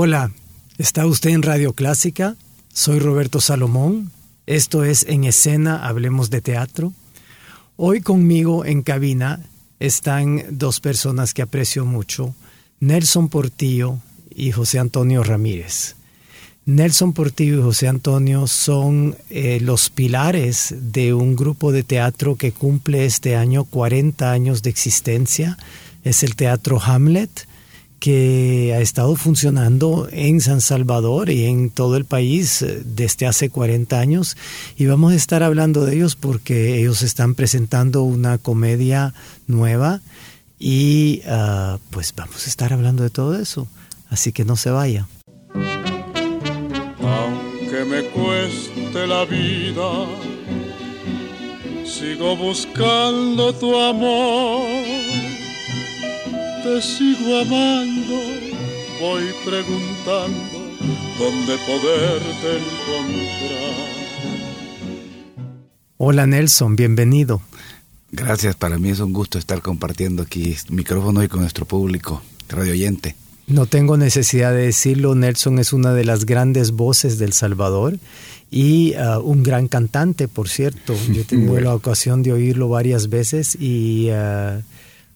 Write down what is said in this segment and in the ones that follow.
Hola, ¿está usted en Radio Clásica? Soy Roberto Salomón. Esto es En Escena, Hablemos de Teatro. Hoy conmigo en cabina están dos personas que aprecio mucho, Nelson Portillo y José Antonio Ramírez. Nelson Portillo y José Antonio son eh, los pilares de un grupo de teatro que cumple este año 40 años de existencia. Es el Teatro Hamlet que ha estado funcionando en San Salvador y en todo el país eh, desde hace 40 años. Y vamos a estar hablando de ellos porque ellos están presentando una comedia nueva y ah, pues vamos a estar hablando de todo eso, así que no se vaya. Aunque me cueste la vida, sigo buscando tu amor te sigo amando, voy preguntando dónde poderte encontrar. Hola Nelson, bienvenido. Gracias, para mí es un gusto estar compartiendo aquí micrófono y con nuestro público, radio oyente. No tengo necesidad de decirlo, Nelson es una de las grandes voces del Salvador y uh, un gran cantante, por cierto. Yo he tenido la ocasión de oírlo varias veces y uh,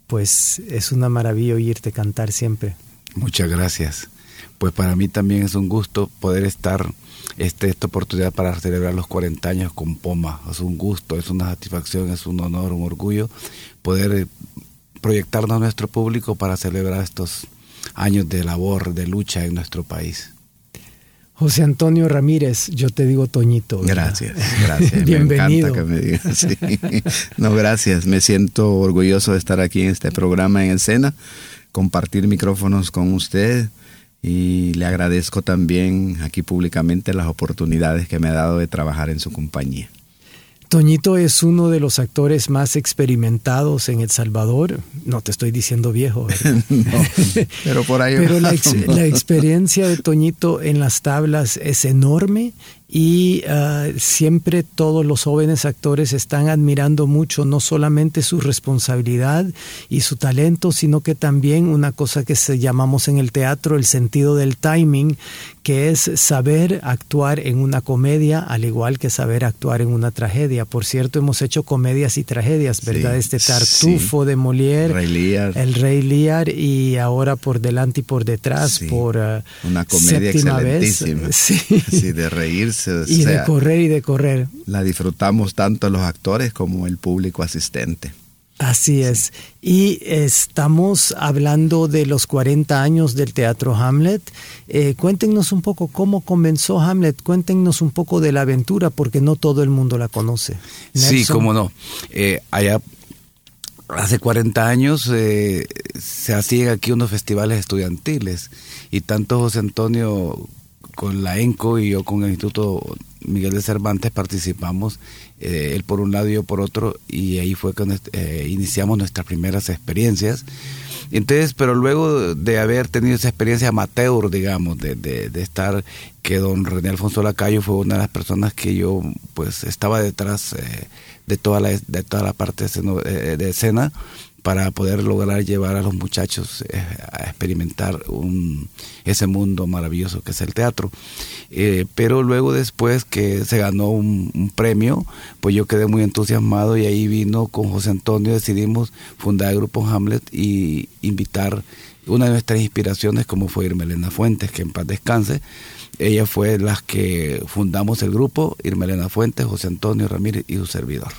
pues es una maravilla oírte cantar siempre. Muchas gracias. Pues para mí también es un gusto poder estar este, esta oportunidad para celebrar los 40 años con Poma. Es un gusto, es una satisfacción, es un honor, un orgullo poder eh, proyectarnos a nuestro público para celebrar estos años de labor, de lucha en nuestro país. José Antonio Ramírez, yo te digo Toñito. Gracias, gracias. Bienvenido. Me encanta que me digas. No, gracias. Me siento orgulloso de estar aquí en este programa en escena, compartir micrófonos con usted y le agradezco también aquí públicamente las oportunidades que me ha dado de trabajar en su compañía. Toñito es uno de los actores más experimentados en El Salvador. No te estoy diciendo viejo. no, pero por ahí. Pero la, ex, la, experiencia de Toñito en las tablas es enorme y uh, siempre todos los jóvenes actores están admirando mucho no solamente su responsabilidad y su talento, sino que también una cosa que se llamamos en el teatro el sentido del timing, que es saber actuar en una comedia al igual que saber actuar en una tragedia. Por cierto, hemos hecho comedias y tragedias, ¿verdad? Sí, este Tartufo sí. de Molière, Rey el Rey Lear y ahora por delante y por detrás Sí, por uh, una comedia excelentísima. vez. Sí. Sí, de reírse. Y de correr y de correr. la disfrutamos tanto los actores como el público asistente. Así es. Y estamos hablando de los 40 años del Teatro Hamlet. Eh, cuéntenos un poco cómo comenzó Hamlet, cuéntenos un poco de la aventura, porque no todo el mundo la conoce. Sí, cómo no. Eh, allá hace 40 años eh, se hacían aquí unos festivales estudiantiles y tanto José Antonio con la ENCO y yo con el Instituto Miguel de Cervantes participamos, eh, él por un lado y yo por otro, y ahí fue cuando eh, iniciamos nuestras primeras experiencias. Entonces, pero luego de haber tenido esa experiencia amateur, digamos, de, de, estar, que don René Alfonso Lacayo fue una de las personas que yo, pues, estaba detrás eh, de, toda la, de toda la parte de eh, de escena para poder lograr llevar a los muchachos eh, a experimentar un, ese mundo maravilloso que es el teatro. Eh, pero luego después que se ganó un, premio, pues yo quedé muy entusiasmado y ahí vino con José Antonio, decidimos fundar el grupo Hamlet y invitar una de nuestras inspiraciones como fue Irmelena Fuentes, que en paz descanse. Ella fue las que fundamos el grupo, Irmelena Fuentes, José Antonio Ramírez y su servidor.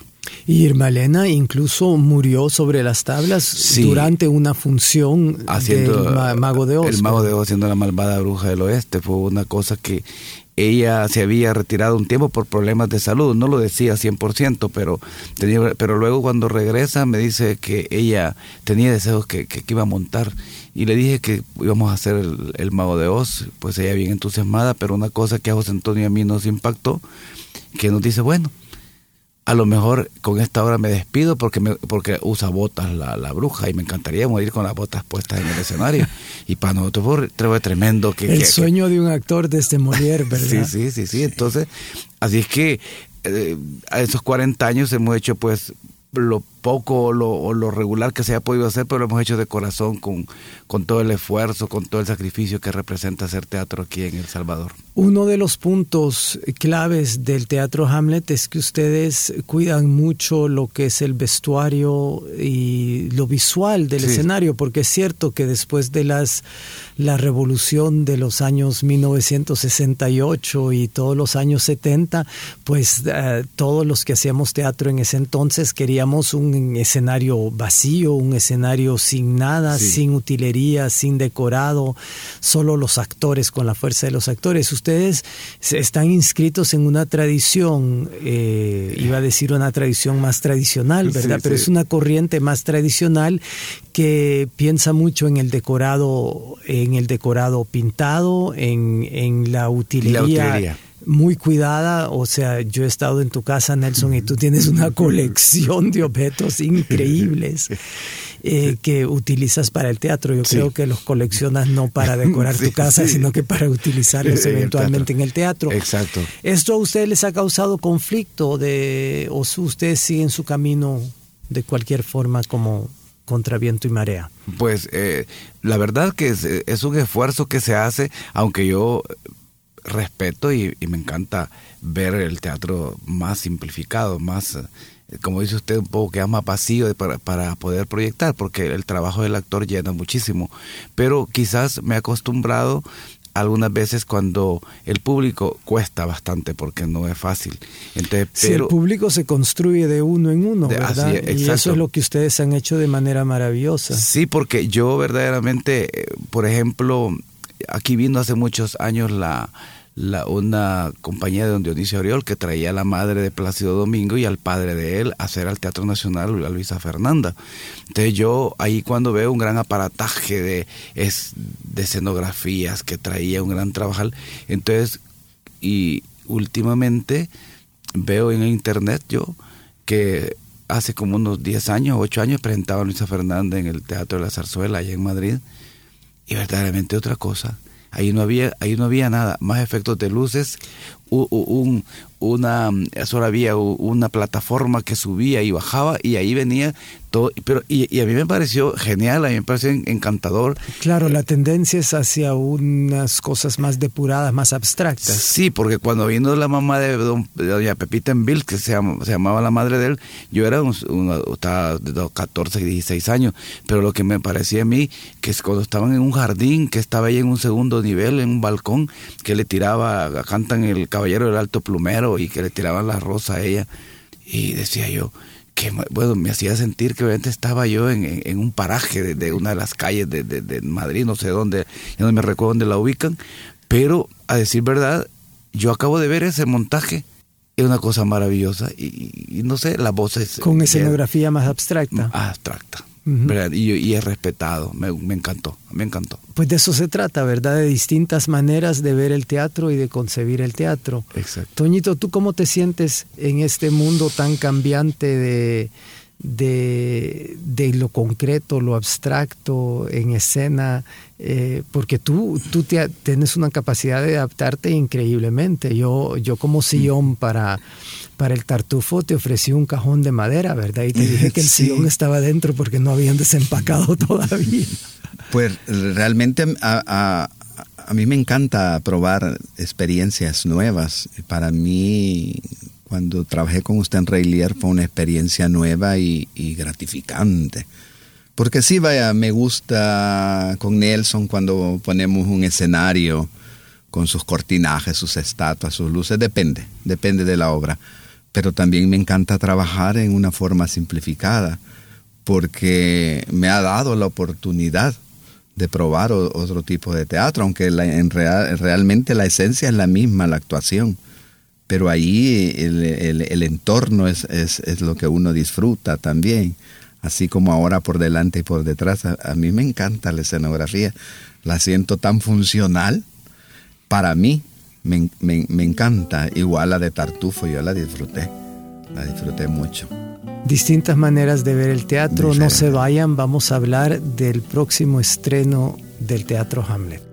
Y Irma Elena incluso murió sobre las tablas Sí. durante una función haciendo del ma- Mago de Oz. el mago de Oz haciendo la malvada bruja del oeste fue una cosa que ella se había retirado un tiempo por problemas de salud, no lo decía 100%, pero, tenía, pero luego cuando regresa me dice que ella tenía deseos que, que, iba a montar y le dije que íbamos a hacer el, Mago de Oz, pues ella bien entusiasmada, pero una cosa que a José Antonio y a mí nos impactó, que nos dice, bueno, a lo mejor con esta hora me despido porque me, porque usa botas la, la, bruja y me encantaría morir con las botas puestas en el escenario. y para nosotros fue tremendo que... El sueño de un actor de este Molière, ¿verdad? sí, sí, sí, sí. Entonces, así es que eh, a esos 40 años hemos hecho pues lo poco o lo, lo, regular que se haya podido hacer, pero lo hemos hecho de corazón, con, con todo el esfuerzo, con todo el sacrificio que representa hacer teatro aquí en El Salvador. Uno de los puntos claves del Teatro Hamlet es que ustedes cuidan mucho lo que es el vestuario y lo visual del escenario, porque es cierto que después de las la revolución de los años 1968 y todos los años 70, pues eh, todos los que hacíamos teatro en ese entonces queríamos un un escenario vacío, un escenario sin nada, sin utilería, sin decorado, solo los actores con la fuerza de los actores. Ustedes están inscritos en una tradición, eh, iba a decir una tradición más tradicional, ¿verdad? Pero es una corriente más tradicional que piensa mucho en el decorado, en el decorado pintado, en, en la utilería muy cuidada, o sea, yo he estado en tu casa, Nelson, y tú tienes una colección de objetos increíbles eh, que utilizas para el teatro. Yo creo que los coleccionas no para decorar tu casa, sino que para utilizarlos eventualmente en el teatro. Exacto. ¿Esto a ustedes les ha causado conflicto de, o ustedes siguen su camino de cualquier forma como contra viento y marea? Pues eh, la verdad que es, es un esfuerzo que se hace, aunque yo respeto y, me encanta ver el teatro más simplificado, más, eh, como dice usted, un poco que más vacío para, para, poder proyectar, porque el trabajo del actor llena muchísimo. Pero quizás me he acostumbrado algunas veces cuando el público cuesta bastante porque no es fácil. Entonces, si el público se construye de uno en uno, ¿verdad? y eso es lo que ustedes han hecho de manera maravillosa. Sí, porque yo verdaderamente, eh, por ejemplo, aquí vino hace muchos años la, la, una compañía de don Dionisio Oriol que traía a la madre de Plácido Domingo y al padre de él a hacer al Teatro Nacional, a Luisa Fernanda. Entonces yo ahí cuando veo un gran aparataje de, es, de escenografías que traía un gran trabajo, entonces, y últimamente veo en internet yo que hace como unos 10 años, 8 años presentaba a Luisa Fernanda en el Teatro de la Zarzuela allá en Madrid y verdaderamente otra cosa. Ahí no había, ahí no había nada, más efectos de luces, un, una, solo había una plataforma que subía y bajaba y ahí venía pero y, a mí me pareció genial, a mí me pareció encantador. Claro, la tendencia es hacia unas cosas más depuradas, más abstractas. Sí, porque cuando vino la mamá de, doña Pepita en Bill, que se, se, llamaba la madre de él, yo era un, estaba de 14, 16 años, pero lo que me parecía a mí, que es cuando estaban en un jardín, que estaba ahí en un segundo nivel, en un balcón, que le tiraba, cantan el caballero del alto plumero y que le tiraban la rosa a ella, y decía yo, que bueno, me hacía sentir que obviamente estaba yo en, un paraje de, una de las calles de, Madrid, no sé dónde, ya no me recuerdo dónde la ubican, pero a decir verdad, yo acabo de ver ese montaje, es una cosa maravillosa y, no sé, la voz es... Con escenografía más abstracta. Abstracta y, es respetado, me, encantó, me encantó. Pues de eso se trata, ¿verdad? De distintas maneras de ver el teatro y de concebir el teatro. Exacto. Toñito, ¿tú cómo te sientes en este mundo tan cambiante de, de, de lo concreto, lo abstracto, en escena? Eh, porque tú, tú tienes una capacidad de adaptarte increíblemente. Yo, yo como sillón para para el tartufo te ofrecí un cajón de madera, ¿verdad? Y te dije que el sillón estaba dentro porque no habían desempacado todavía. Pues realmente a, mí me encanta probar experiencias nuevas. Para mí, cuando trabajé con usted en Raylier fue una experiencia nueva y, y gratificante. Porque sí, vaya, me gusta con Nelson cuando ponemos un escenario con sus cortinajes, sus estatuas, sus luces, depende, depende de la obra pero también me encanta trabajar en una forma simplificada, porque me ha dado la oportunidad de probar otro tipo de teatro, aunque en real, realmente la esencia es la misma, la actuación. Pero ahí el, entorno es, es, lo que uno disfruta también, así como ahora por delante y por detrás. A, mí me encanta la escenografía, la siento tan funcional. Para mí me, me encanta, igual la de Tartufo, yo la disfruté, la disfruté mucho distintas maneras de ver el teatro. No se vayan, vamos a hablar del próximo estreno del Teatro Hamlet.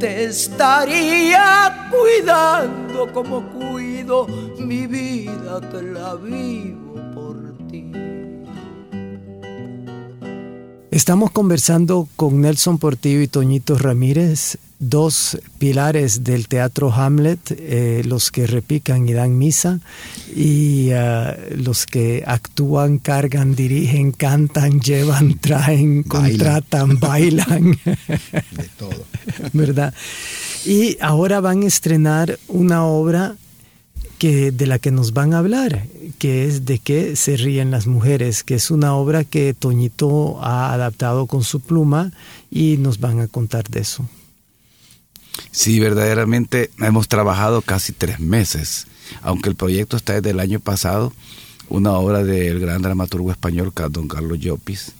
te estaría cuidando como cuido mi vida que la vivo por ti. Estamos conversando con Nelson Portillo y Toñito Ramírez dos pilares del teatro Hamlet, eh, los que repican y dan misa, y eh, los que actúan, cargan, dirigen, cantan, llevan, traen, contratan, bailan. De todo. ¿Verdad? Y ahora van a estrenar una obra que, de la que nos van a hablar, que es De qué se ríen las mujeres, que es una obra que Toñito ha adaptado con su pluma y nos van a contar de eso. Sí, verdaderamente hemos trabajado casi tres meses, aunque el proyecto está desde el año pasado, una obra del gran dramaturgo español don Carlos Llopis,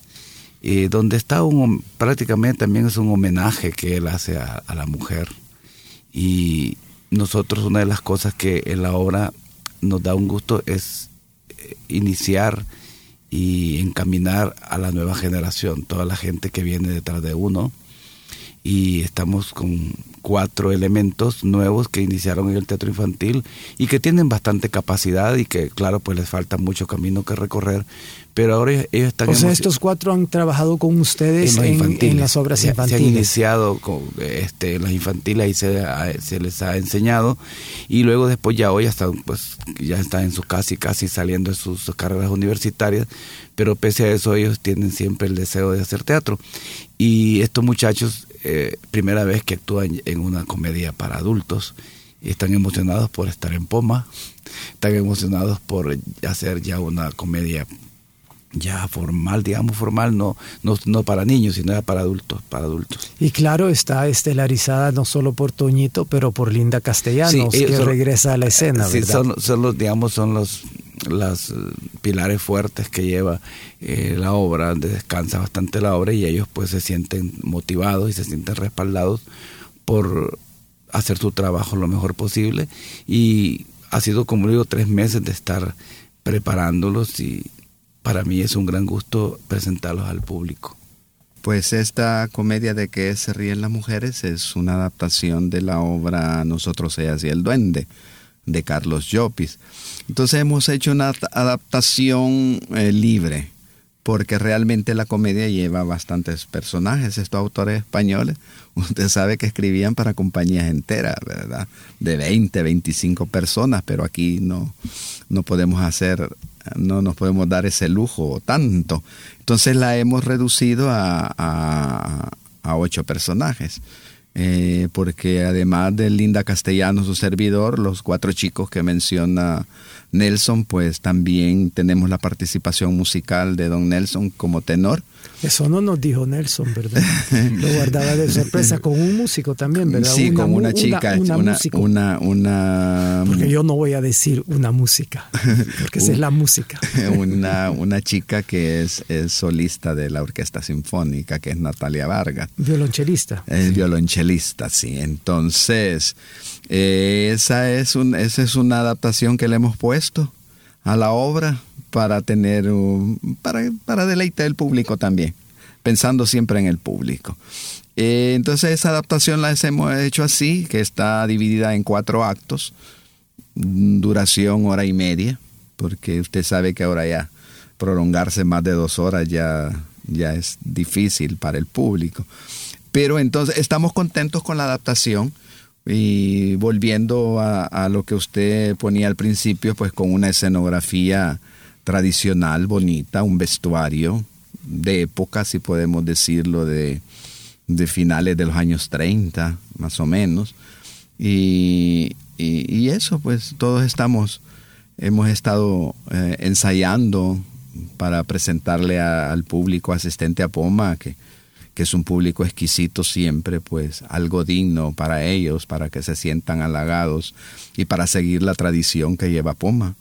y donde está un, prácticamente también es un homenaje que él hace a, la mujer. Y nosotros una de las cosas que en la obra nos da un gusto es eh, iniciar y encaminar a la nueva generación, toda la gente que viene detrás de uno. Y estamos con cuatro elementos nuevos que iniciaron en el teatro infantil y que tienen bastante capacidad y que claro pues les falta mucho camino que recorrer pero ahora ellos están o sea estos cuatro han trabajado con ustedes en, las obras infantiles se han iniciado con este las infantiles y se, se les ha enseñado y luego después ya hoy están pues ya están en su casi casi saliendo de sus carreras universitarias pero pese a eso ellos tienen siempre el deseo de hacer teatro. Y estos muchachos eh, primera vez que actúan en una comedia para adultos. Y están emocionados por estar en Poma, están emocionados por hacer ya una comedia ya formal, digamos formal, no, no, no para niños, sino para adultos, para adultos. Y claro, está estelarizada no solo por Toñito, pero por Linda Castellanos, que regresa a la escena. Sí, son, son, los, digamos, son los las pilares fuertes que lleva eh, la obra, descansa bastante la obra y ellos pues se sienten motivados y se sienten respaldados por hacer su trabajo lo mejor posible y ha sido como digo tres meses de estar preparándolos y para mí es un gran gusto presentarlos al público. Pues esta comedia de que se ríen las mujeres es una adaptación de la obra Nosotros ellas y el duende de Carlos Llopis. Entonces hemos hecho una adaptación eh, libre porque realmente la comedia lleva bastantes personajes. Estos autores españoles, usted sabe que escribían para compañías enteras, ¿verdad? De 20, 25 personas, pero aquí no, no podemos hacer no nos podemos dar ese lujo tanto. Entonces la hemos reducido a, a, ocho personajes. Eh, porque además de Linda Castellano, su servidor, los cuatro chicos que menciona Nelson, pues también tenemos la participación musical de don Nelson como tenor. Eso no nos dijo Nelson, ¿verdad? Lo guardaba de sorpresa con un músico también, ¿verdad? Sí, con una chica, una, una, una, Porque yo no voy a decir una música, porque esa es la música. una, una chica que es, solista de la Orquesta Sinfónica, que es Natalia Vargas. Violonchelista. Es violonchelista, sí. Entonces, eh, esa, es un, esa es una adaptación que le hemos puesto a la obra para tener para, para deleitar el público también, pensando siempre en el público. Eh, entonces esa adaptación la hemos hecho así, que está dividida en cuatro actos, duración hora y media, porque usted sabe que ahora ya prolongarse más de dos horas ya ya es difícil para el público. Pero entonces estamos contentos con la adaptación y volviendo a, a, lo que usted ponía al principio, pues con una escenografía tradicional, bonita, un vestuario de época, si podemos decirlo, de, de finales de los años 30, más o menos. Y, y, eso, pues todos estamos, hemos estado eh, ensayando para presentarle al público asistente a Poma, que, que es un público exquisito siempre, pues algo digno para ellos, para que se sientan halagados y para seguir la tradición que lleva Poma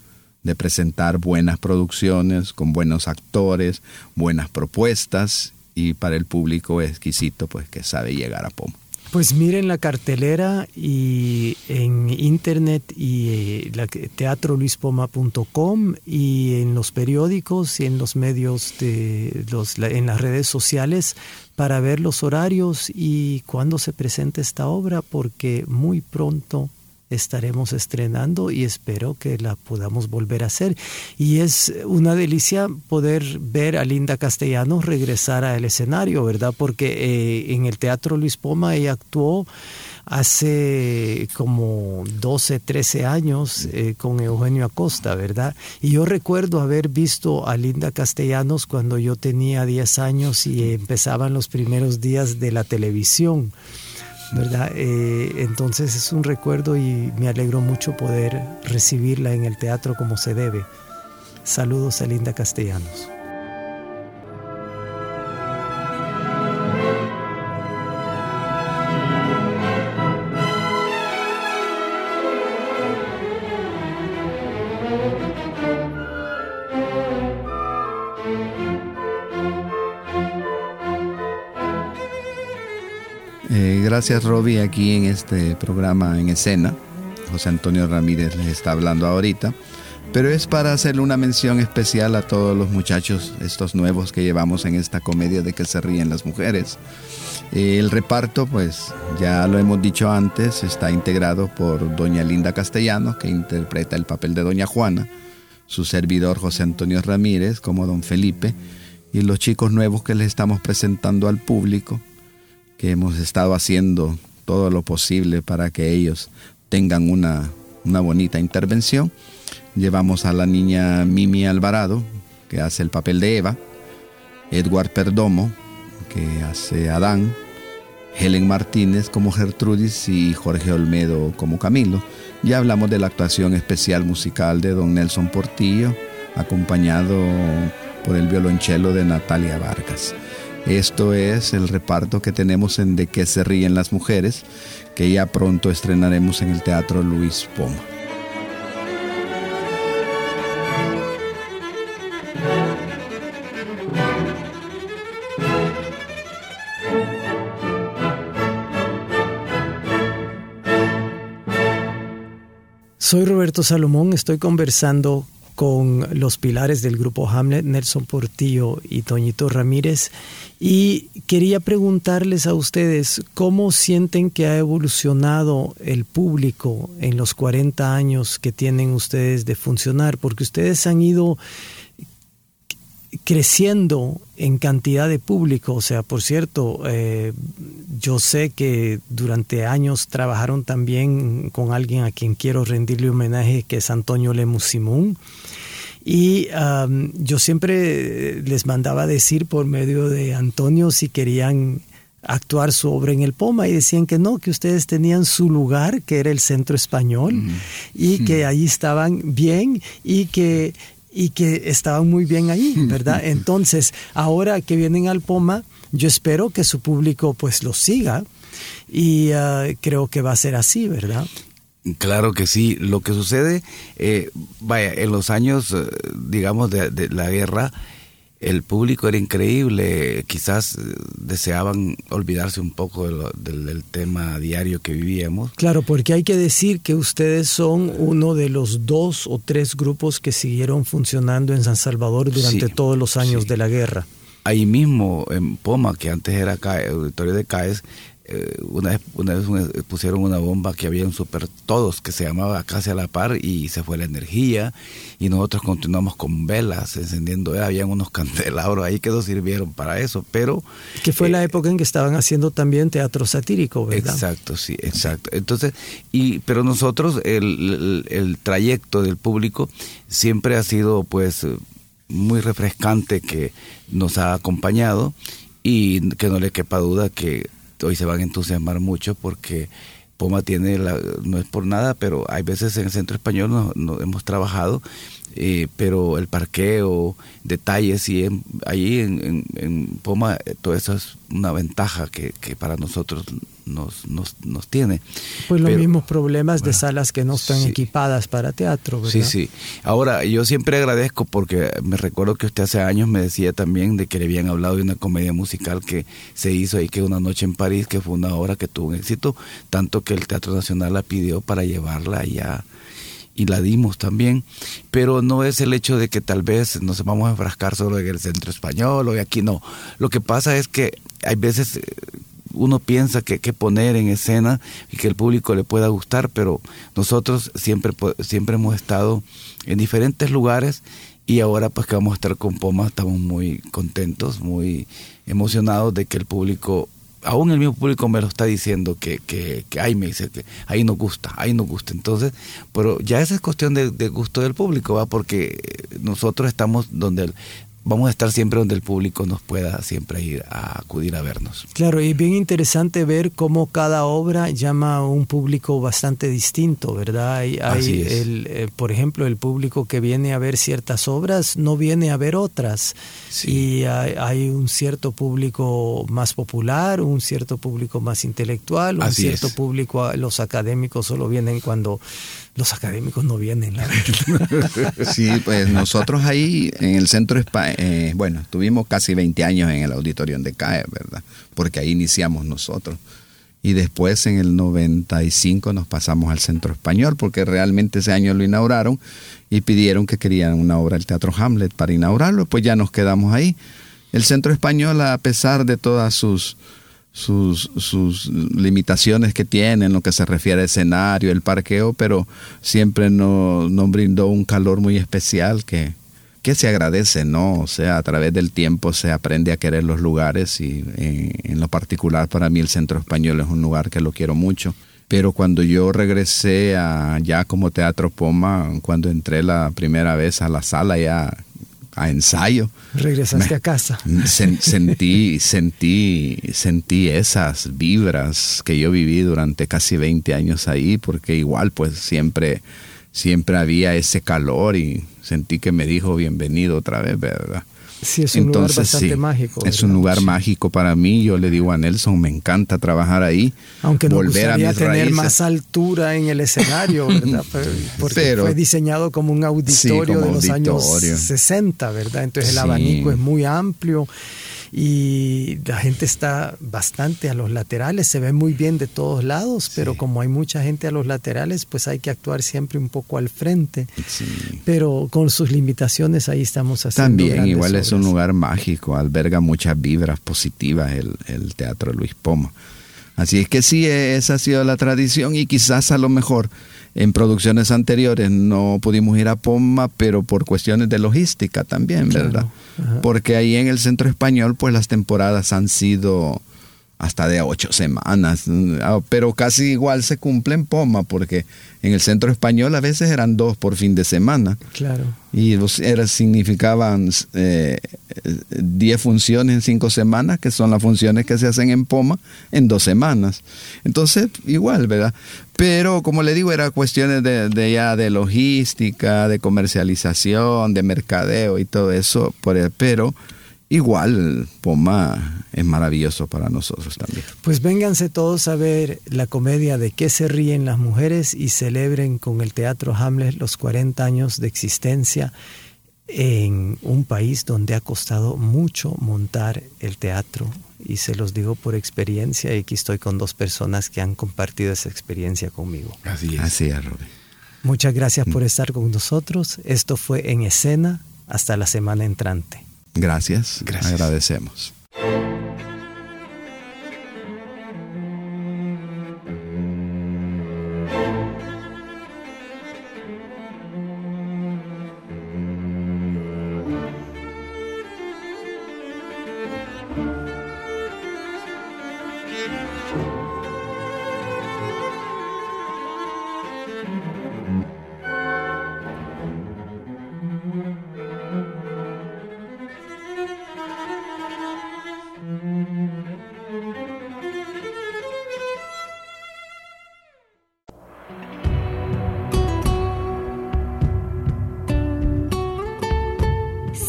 de presentar buenas producciones con buenos actores, buenas propuestas y para el público exquisito pues que sabe llegar a Poma. Pues miren la cartelera y en internet y eh, la, teatroluispoma.com y en los periódicos y en los medios de en las redes sociales para ver los horarios y cuándo se presenta esta obra porque muy pronto estaremos estrenando y espero que la podamos volver a hacer. Y es una delicia poder ver a Linda Castellanos regresar al escenario, ¿verdad? Porque eh, en el Teatro Luis Poma ella actuó hace como 12, 13 años eh, con Eugenio Acosta, ¿verdad? Y yo recuerdo haber visto a Linda Castellanos cuando yo tenía 10 años y empezaban los primeros días de la televisión. ¿Verdad? Eh, entonces es un recuerdo y me alegro mucho poder recibirla en el teatro como se debe. Saludos a Linda Castellanos. Gracias Robbie aquí en este programa en escena. José Antonio Ramírez les está hablando ahorita. Pero es para hacerle una mención especial a todos los muchachos, estos nuevos que llevamos en esta comedia de que se ríen las mujeres. El reparto, pues ya lo hemos dicho antes, está integrado por doña Linda Castellano, que interpreta el papel de doña Juana, su servidor José Antonio Ramírez como don Felipe, y los chicos nuevos que les estamos presentando al público, que hemos estado haciendo todo lo posible para que ellos tengan una, bonita intervención. Llevamos a la niña Mimi Alvarado, que hace el papel de Eva, Edward Perdomo, que hace Adán, Helen Martínez como Gertrudis y Jorge Olmedo como Camilo. Ya hablamos de la actuación especial musical de don Nelson Portillo, acompañado por el violonchelo de Natalia Vargas. Esto es el reparto que tenemos en De qué se ríen las mujeres, que ya pronto estrenaremos en el Teatro Luis Poma. Soy Roberto Salomón, estoy conversando con los pilares del grupo Hamlet, Nelson Portillo y Toñito Ramírez. Y quería preguntarles a ustedes cómo sienten que ha evolucionado el público en los 40 años que tienen ustedes de funcionar, porque ustedes han ido creciendo en cantidad de público. O sea, por cierto, eh, yo sé que durante años trabajaron también con alguien a quien quiero rendirle homenaje, que es Antonio Lemus Simón. Y yo siempre les mandaba decir por medio de Antonio si querían actuar su obra en el Poma y decían que no, que ustedes tenían su lugar, que era el centro español, y que allí estaban bien y que, y que estaban muy bien ahí, ¿verdad? Entonces, ahora que vienen al Poma, yo espero que su público pues los siga y ah, creo que va a ser así, ¿verdad? Claro que sí. Lo que sucede, eh, vaya, en los años, eh, digamos, de, la guerra, el público era increíble. Quizás eh, deseaban olvidarse un poco del, tema diario que vivíamos. Claro, porque hay que decir que ustedes son uno de los dos o tres grupos que siguieron funcionando en San Salvador durante todos los años de la guerra. Ahí mismo, en Poma, que antes era el auditorio de CAES, eh, una, vez, una vez pusieron una bomba que había un super todos que se llamaba casi a la par y se fue la energía y nosotros continuamos con velas encendiendo, eh, habían unos candelabros ahí que nos sirvieron para eso, pero... Que fue la época en que estaban haciendo también teatro satírico, ¿verdad? Exacto, sí, exacto. Entonces, y, pero nosotros, el, el trayecto del público siempre ha sido pues muy refrescante que nos ha acompañado y que no le quepa duda que hoy se van a entusiasmar mucho porque Poma tiene, la, no es por nada, pero hay veces en el Centro Español nos, hemos trabajado, eh, pero el parqueo, detalles, y en, en, en, Poma eh, todo eso es una ventaja que, que para nosotros nos, nos, nos tiene. Pues los mismos problemas de salas que no están equipadas para teatro, ¿verdad? Sí, sí. Ahora, yo siempre agradezco porque me recuerdo que usted hace años me decía también de que le habían hablado de una comedia musical que se hizo ahí, que una noche en París, que fue una obra que tuvo un éxito, tanto que el Teatro Nacional la pidió para llevarla allá y la dimos también, pero no es el hecho de que tal vez nos vamos a enfrascar solo en el centro español o aquí no. Lo que pasa es que hay veces uno piensa que, que poner en escena y que el público le pueda gustar, pero nosotros siempre, siempre hemos estado en diferentes lugares y ahora pues que vamos a estar con Poma estamos muy contentos, muy emocionados de que el público, aún el mismo público me lo está diciendo que, que, que ahí me dice que ahí nos gusta, ahí nos gusta. Entonces, pero ya esa es cuestión de, de gusto del público, va porque nosotros estamos donde vamos a estar siempre donde el público nos pueda siempre ir a acudir a vernos. Claro, y bien interesante ver cómo cada obra llama a un público bastante distinto, ¿verdad? Hay, hay el, eh, por ejemplo, el público que viene a ver ciertas obras no viene a ver otras. Y hay, hay, un cierto público más popular, un cierto público más intelectual, un cierto público, los académicos solo vienen cuando los académicos no vienen, la verdad. Sí, pues nosotros ahí en el centro, eh, bueno, tuvimos casi 20 años en el auditorio de CAE, ¿verdad? Porque ahí iniciamos nosotros. Y después en el 95 nos pasamos al Centro Español, porque realmente ese año lo inauguraron y pidieron que querían una obra del Teatro Hamlet para inaugurarlo, pues ya nos quedamos ahí. El Centro Español, a pesar de todas sus sus, sus limitaciones que tiene en lo que se refiere al escenario, el parqueo, pero siempre nos, nos brindó un calor muy especial que, que se agradece, ¿no? O sea, a través del tiempo se aprende a querer los lugares y en, en, lo particular para mí el Centro Español es un lugar que lo quiero mucho. Pero cuando yo regresé a, ya como Teatro Poma, cuando entré la primera vez a la sala ya a ensayo. Regresaste a casa. sentí, sentí, sentí esas vibras que yo viví durante casi 20 años ahí, porque igual pues siempre, siempre había ese calor y sentí que me dijo bienvenido otra vez, ¿verdad? Sí, es un lugar bastante mágico. Es un lugar mágico para mí. Yo le digo a Nelson, me encanta trabajar ahí. Aunque no volver a tener más altura en el escenario, ¿verdad? Porque fue diseñado como un auditorio de los años 60, ¿verdad? Entonces el abanico es muy amplio y la gente está bastante a los laterales, se ve muy bien de todos lados, pero como hay mucha gente a los laterales, pues hay que actuar siempre un poco al frente. Pero con sus limitaciones ahí estamos haciendo. También igual es un lugar mágico, alberga muchas vibras positivas el, el Teatro Luis Poma. Así es que sí, esa ha sido la tradición y quizás a lo mejor en producciones anteriores no pudimos ir a Poma, pero por cuestiones de logística también, ¿verdad? Porque ahí en el Centro Español, pues las temporadas han sido hasta de ocho semanas, ah, pero casi igual se cumple en Poma, porque en el centro español a veces eran dos por fin de semana. Claro. Y era, significaban eh, diez funciones en cinco semanas, que son las funciones que se hacen en Poma, en dos semanas. Entonces, igual, ¿verdad? Pero como le digo, era cuestiones de, de ya de logística, de comercialización, de mercadeo y todo eso, pero igual Poma es maravilloso para nosotros también. Pues vénganse todos a ver la comedia de qué se ríen las mujeres y celebren con el Teatro Hamlet los 40 años de existencia en un país donde ha costado mucho montar el teatro y se los digo por experiencia y aquí estoy con dos personas que han compartido esa experiencia conmigo. Así es. Así es, Robin. Muchas gracias por estar con nosotros. Esto fue en escena. Hasta la semana entrante. Gracias. Gracias. Agradecemos.